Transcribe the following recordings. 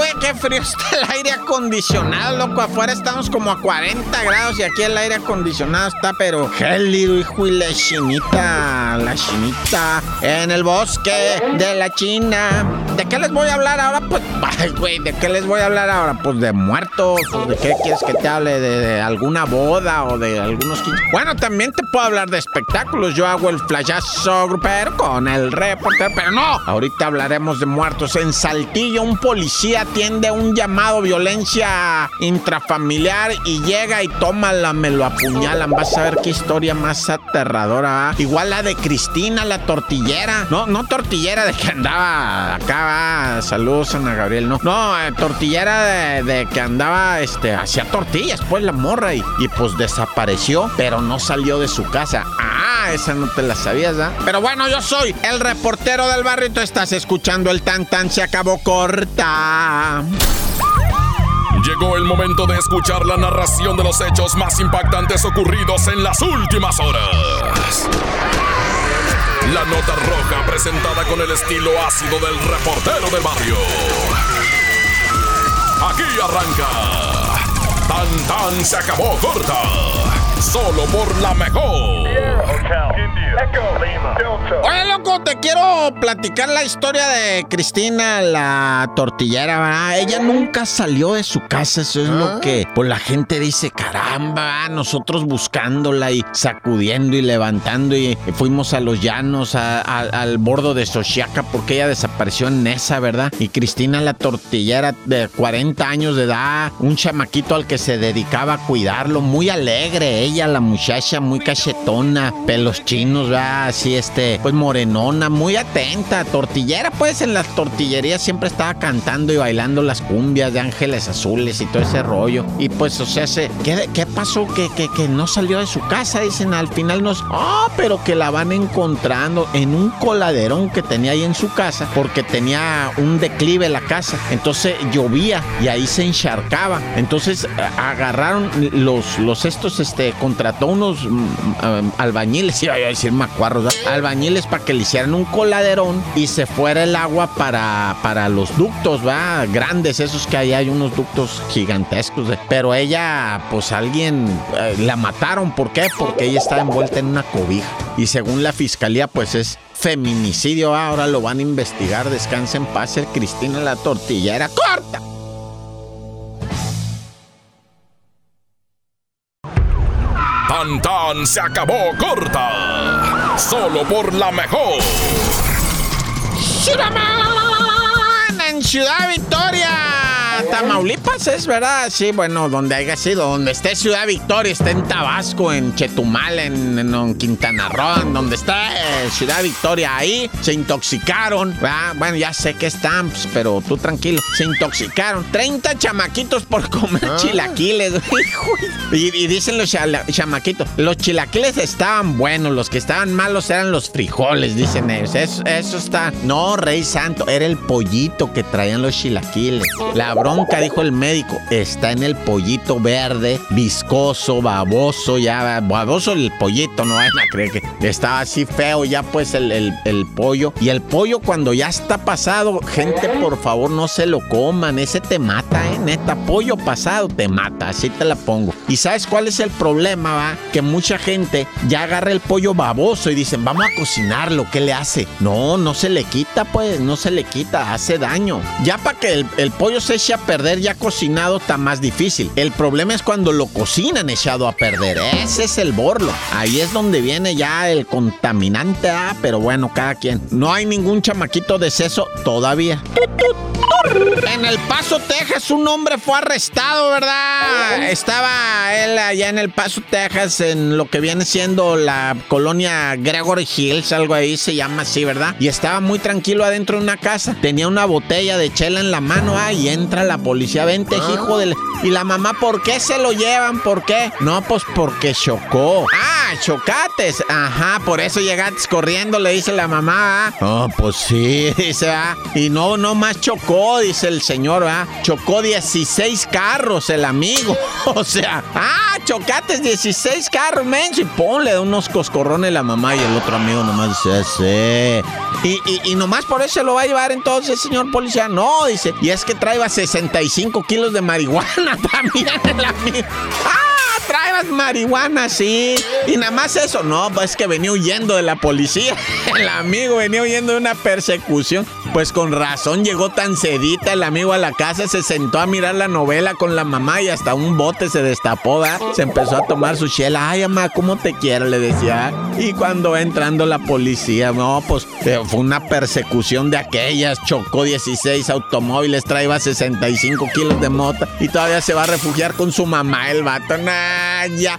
Güey, qué frío está el aire acondicionado, loco. Afuera estamos como a 40 grados y aquí el aire acondicionado está, pero gélido, hijo, y la chinita, la chinita en el bosque de la China. ¿De qué les voy a hablar ahora? Pues, ay, güey, ¿de qué les voy a hablar ahora? Pues de muertos. ¿De qué quieres que te hable? ¿De, alguna boda o de algunos 15? Bueno, también te puedo hablar de espectáculos. Yo hago el flashazo grupero con el reportero, pero no. Ahorita hablaremos de muertos. En Saltillo, un policía atiende un llamado violencia intrafamiliar y llega y toma la, me lo apuñalan. Vas a ver qué historia más aterradora. ¿ah? Igual la de Cristina, la tortillera. No, no tortillera de que andaba acá, va. Saludos, Ana Gabriel. No, no, eh, tortillera de, de que andaba, este, hacía tortillas, pues la morra y, y pues desapareció, pero no salió de su casa. Ah, esa no te la sabías, ¿ah? Pero bueno, yo soy el reportero del barrio y tú estás escuchando el tan tan se acabó corta. Llegó el momento de escuchar la narración de los hechos más impactantes ocurridos en las últimas horas. La nota roja presentada con el estilo ácido del reportero del barrio. Aquí arranca. Tan tan se acabó corta. Solo por la mejor. Oye, loco, te quiero platicar la historia de Cristina, la tortillera, ¿verdad? Ella nunca salió de su casa, eso es lo que pues, la gente dice, caramba, nosotros buscándola y sacudiendo y levantando y fuimos a los llanos, a- a- al bordo de Xochiaca porque ella desapareció en esa, ¿verdad? Y Cristina, la tortillera de 40 años de edad, un chamaquito al que se dedicaba a cuidarlo, muy alegre ella, la muchacha, muy cachetona, pelos chinos, ¿verdad? Así, este, pues morenona, muy atenta, tortillera, pues en las tortillerías siempre estaba cantando y bailando las cumbias de Ángeles Azules y todo ese rollo. Y pues, o sea, se, ¿qué, qué pasó? Que, que, que no salió de su casa, dicen, al final nos, ah, pero que la van encontrando en un coladerón que tenía ahí en su casa, porque tenía un declive la casa, entonces llovía y ahí se encharcaba. Entonces agarraron los, los estos, este, contrató unos mm, um, albañiles, iba a decir macuarros, ¿verdad? albañiles para que le hicieran un coladerón y se fuera el agua para, para los ductos, va, grandes, esos que ahí hay unos ductos gigantescos. ¿eh? Pero ella, pues alguien eh, la mataron, ¿por qué? Porque ella estaba envuelta en una cobija y según la fiscalía, pues es feminicidio. Ahora lo van a investigar. Descansa en paz, el Cristina la tortillera corta. Tan tan se acabó corta. Solo por la mejor. ¡Shiraman! En Ciudad Victoria. Tamaulipas es verdad, sí, bueno, donde haya sido, donde esté Ciudad Victoria, está en Tabasco, en Chetumal, en, en- en Quintana Roo, en donde está eh, Ciudad Victoria, ahí se intoxicaron, ¿verdad? bueno, ya sé que están, pues, pero tú tranquilo, se intoxicaron, 30 chamaquitos por comer chilaquiles, hijo, y, y dicen los chala- chamaquitos, los chilaquiles estaban buenos, los que estaban malos eran los frijoles, dicen ellos, eso, eso está, no, Rey Santo, era el pollito que traían los chilaquiles, la bronca, dijo el médico, está en el pollito verde, viscoso, baboso, ya, baboso el pollito, no vayan a creer que estaba así feo ya pues el, el- el pollo. Y el pollo cuando ya está pasado, gente, por favor, no se lo coman, ese te mata, eh, neta, pollo pasado te mata, así te la pongo. ¿Y sabes cuál es el problema, va? Que mucha gente ya agarra el pollo baboso y dicen, vamos a cocinarlo, ¿qué le hace? No, no se le quita, pues, no se le quita, hace daño. Ya para que el, pollo se eche perder ya cocinado está más difícil. El problema es cuando lo cocinan echado a perder. Ese es el borlo. Ahí es donde viene ya el contaminante, ah, pero bueno, cada quien. No hay ningún chamaquito de seso todavía. En El Paso, Texas, un hombre fue arrestado, ¿verdad? Estaba él allá en El Paso, Texas, en lo que viene siendo la colonia Gregory Hills, algo ahí se llama así, ¿verdad? Y estaba muy tranquilo adentro de una casa. Tenía una botella de chela en la mano, ah, y entra la policía, vente, hijo del... Y la mamá, ¿por qué se lo llevan? ¿Por qué? No, pues porque chocó. Ah, chocates. Ajá, por eso llegaste corriendo, le dice la mamá. ah. Oh, pues sí, dice, ah. Y no, no más chocó. dice el señor, ¿verdad? Chocó 16 carros el amigo. O sea, ah, chocates 16 carros, menso. Y ponle unos coscorrones la mamá y el otro amigo nomás dice, sí. Y, y, nomás por eso lo va a llevar entonces, señor policía. No, dice. Y es que traía 65 kilos de marihuana también el amigo. ¡Ah! traebas marihuana, sí. Y nada más eso. No, pues es que venía huyendo de la policía. El amigo venía huyendo de una persecución. Pues con razón llegó tan sedita el amigo a la casa, se sentó a mirar la novela con la mamá y hasta un bote se destapó, Se empezó a tomar su chela. Ay, mamá, ¿cómo te quiero? Le decía. Y cuando va entrando la policía, no, pues eh, fue una persecución de aquellas. Chocó 16 automóviles, traía 65 kilos de mota y todavía se va a refugiar con su mamá, el vato. Nah, ya.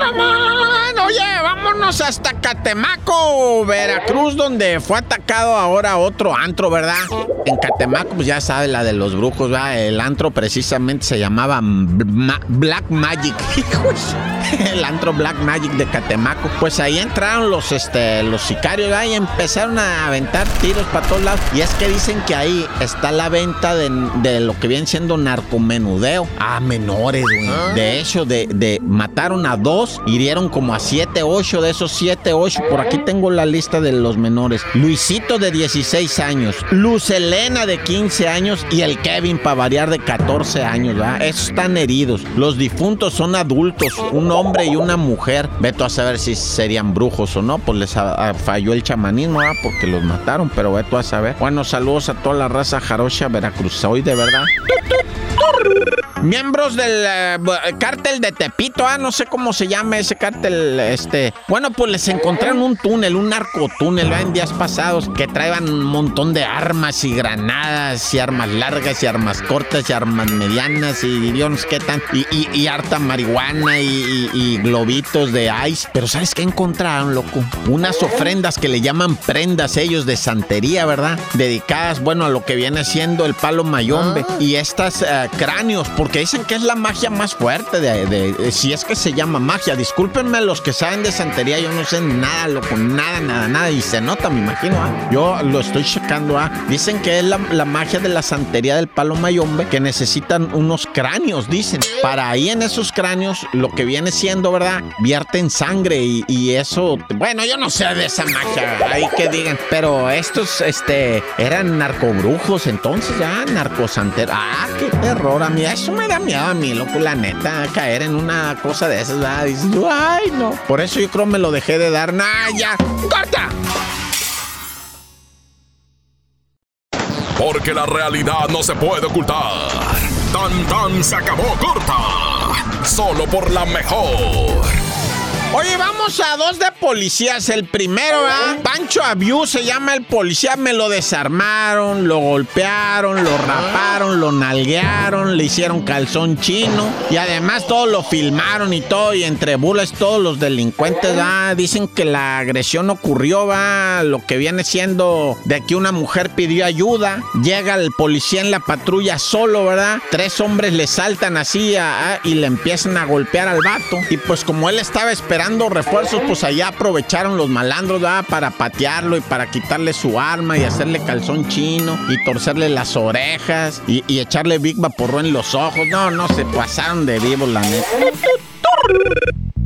Oye, vámonos hasta Catemaco, Veracruz, donde fue atacado ahora otro antro, ¿verdad? En Catemaco, pues ya sabe la de los brujos, ¿verdad? El antro precisamente se llamaba Black Magic. el antro Black Magic de Catemaco. Pues ahí entraron los, este, los sicarios y empezaron a aventar tiros para todos lados. Y es que dicen que ahí está la venta de, lo que viene siendo narcomenudeo a menores, güey. Ah. De hecho, de, de mataron a dos, hirieron como a siete, ocho de esos siete, ocho. Por aquí tengo la lista de los menores. Luisito de 16 años, Luz Elena de 15 años y el Kevin para variar de 14 años. Esos están heridos. Los difuntos son adultos, un hombre y una mujer. Veto a saber si serían brujos o no, pues les falló el chamanismo, ¿verdad? Porque los mataron, pero veto a saber. Bueno, saludos a toda la raza jarocha hoy de verdad. Miembros del eh, cártel de Tepito, ah, no sé cómo se llama ese cártel, este. Bueno, pues les encontraron un túnel, un narcotúnel, en días pasados, que traían un montón de armas y granadas, y armas largas, y armas cortas, y armas medianas, y Dios qué tan, y, harta marihuana, y, globitos de ice. Pero ¿sabes qué encontraron, loco? Unas ofrendas que le llaman prendas ellos de santería, ¿verdad? Dedicadas, bueno, a lo que viene siendo el palo mayombe. Ah. Y estas eh, cráneos, por que dicen que es la magia más fuerte de, si es que se llama magia. Discúlpenme los que saben de santería, yo no sé nada, loco, nada, nada, nada. Y se nota, me imagino, ¿ah? Yo lo estoy checando, ¿ah? Dicen que es la, magia de la santería del palo mayombe, que necesitan unos cráneos, dicen. Para ahí en esos cráneos, lo que viene siendo, ¿verdad? Vierten sangre y, eso, bueno, yo no sé de esa magia, ahí que digan. Pero estos, este, eran narcobrujos entonces, ya, narcosanteros. Ah, qué terror, a mí eso me da miedo a mí, loco, la neta, caer en una cosa de esas, ¿verdad? Ay, no. Por eso yo creo me lo dejé de dar. ¡Naya! ¡Corta! Porque la realidad no se puede ocultar. Tan tan se acabó corta. Solo por la mejor. Oye, vamos a dos de policías. El primero, ¿verdad? Pancho Abiu se llama el policía. Me lo desarmaron, lo golpearon, lo raparon, lo nalguearon, le hicieron calzón chino. Y además todo lo filmaron y todo. Y entre burlas todos los delincuentes, ¿verdad? Dicen que la agresión ocurrió, ¿va? Lo que viene siendo de que una mujer pidió ayuda. Llega el policía en la patrulla solo, ¿verdad? Tres hombres le saltan así y le empiezan a golpear al vato. Y pues como él estaba esperando esperando refuerzos, pues allá aprovecharon los malandros para patearlo y para quitarle su arma y hacerle calzón chino y torcerle las orejas y, y echarle Big Vaporro en los ojos. No, no, se pasaron de vivo, la neta.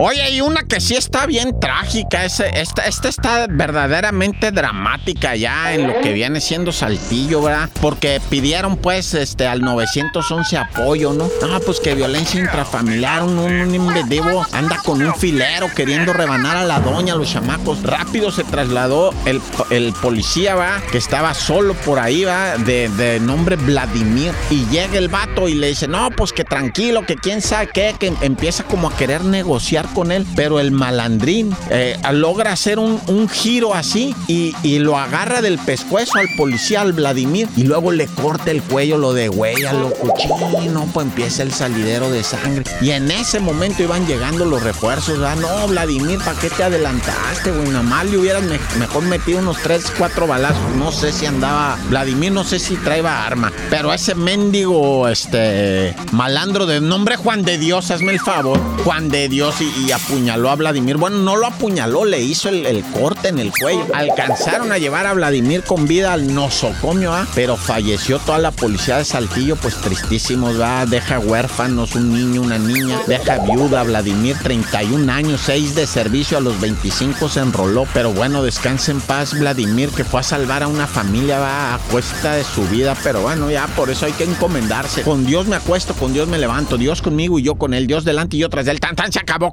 Oye, hay una que sí está bien trágica. esta, esta está verdaderamente dramática ya en lo que viene siendo Saltillo, ¿verdad? Porque pidieron, pues, este, al 911 apoyo, ¿no? Ah, pues que violencia intrafamiliar, un, un, anda con un filero queriendo rebanar a la doña, los chamacos. Rápido se trasladó el, el policía, ¿va? Que estaba solo por ahí, ¿va? De, de nombre Vladimir. Y llega el vato y le dice, no, pues que tranquilo, que quién sabe qué, que empieza como a querer negociar con él, pero el malandrín eh, logra hacer un, giro así y, lo agarra del pescuezo al policía, al Vladimir, y luego le corta el cuello, lo de lo cuchino, pues empieza el salidero de sangre. Y en ese momento iban llegando los refuerzos, ¿verdad? No, Vladimir, ¿para qué te adelantaste, güey? Nada más le hubieras mejor metido unos 3, 4 balazos. No sé si andaba, Vladimir, no sé si traía arma, pero ese mendigo, este, malandro de nombre Juan de Dios, hazme el favor, Juan de Dios, y, apuñaló a Vladimir. Bueno, no lo apuñaló, le hizo el, corte en el cuello. Alcanzaron a llevar a Vladimir con vida al nosocomio, ¿ah? Pero falleció toda la policía de Saltillo, pues tristísimos, va, deja huérfanos, un niño, una niña, deja viuda, Vladimir, 31 años, 6 de servicio, a los 25 se enroló, pero bueno, descanse en paz, Vladimir, que fue a salvar a una familia, va, a cuesta de su vida, pero bueno, ya por eso hay que encomendarse. Con Dios me acuesto, con Dios me levanto, Dios conmigo y yo con él, Dios delante y yo tras del tan tan se acabó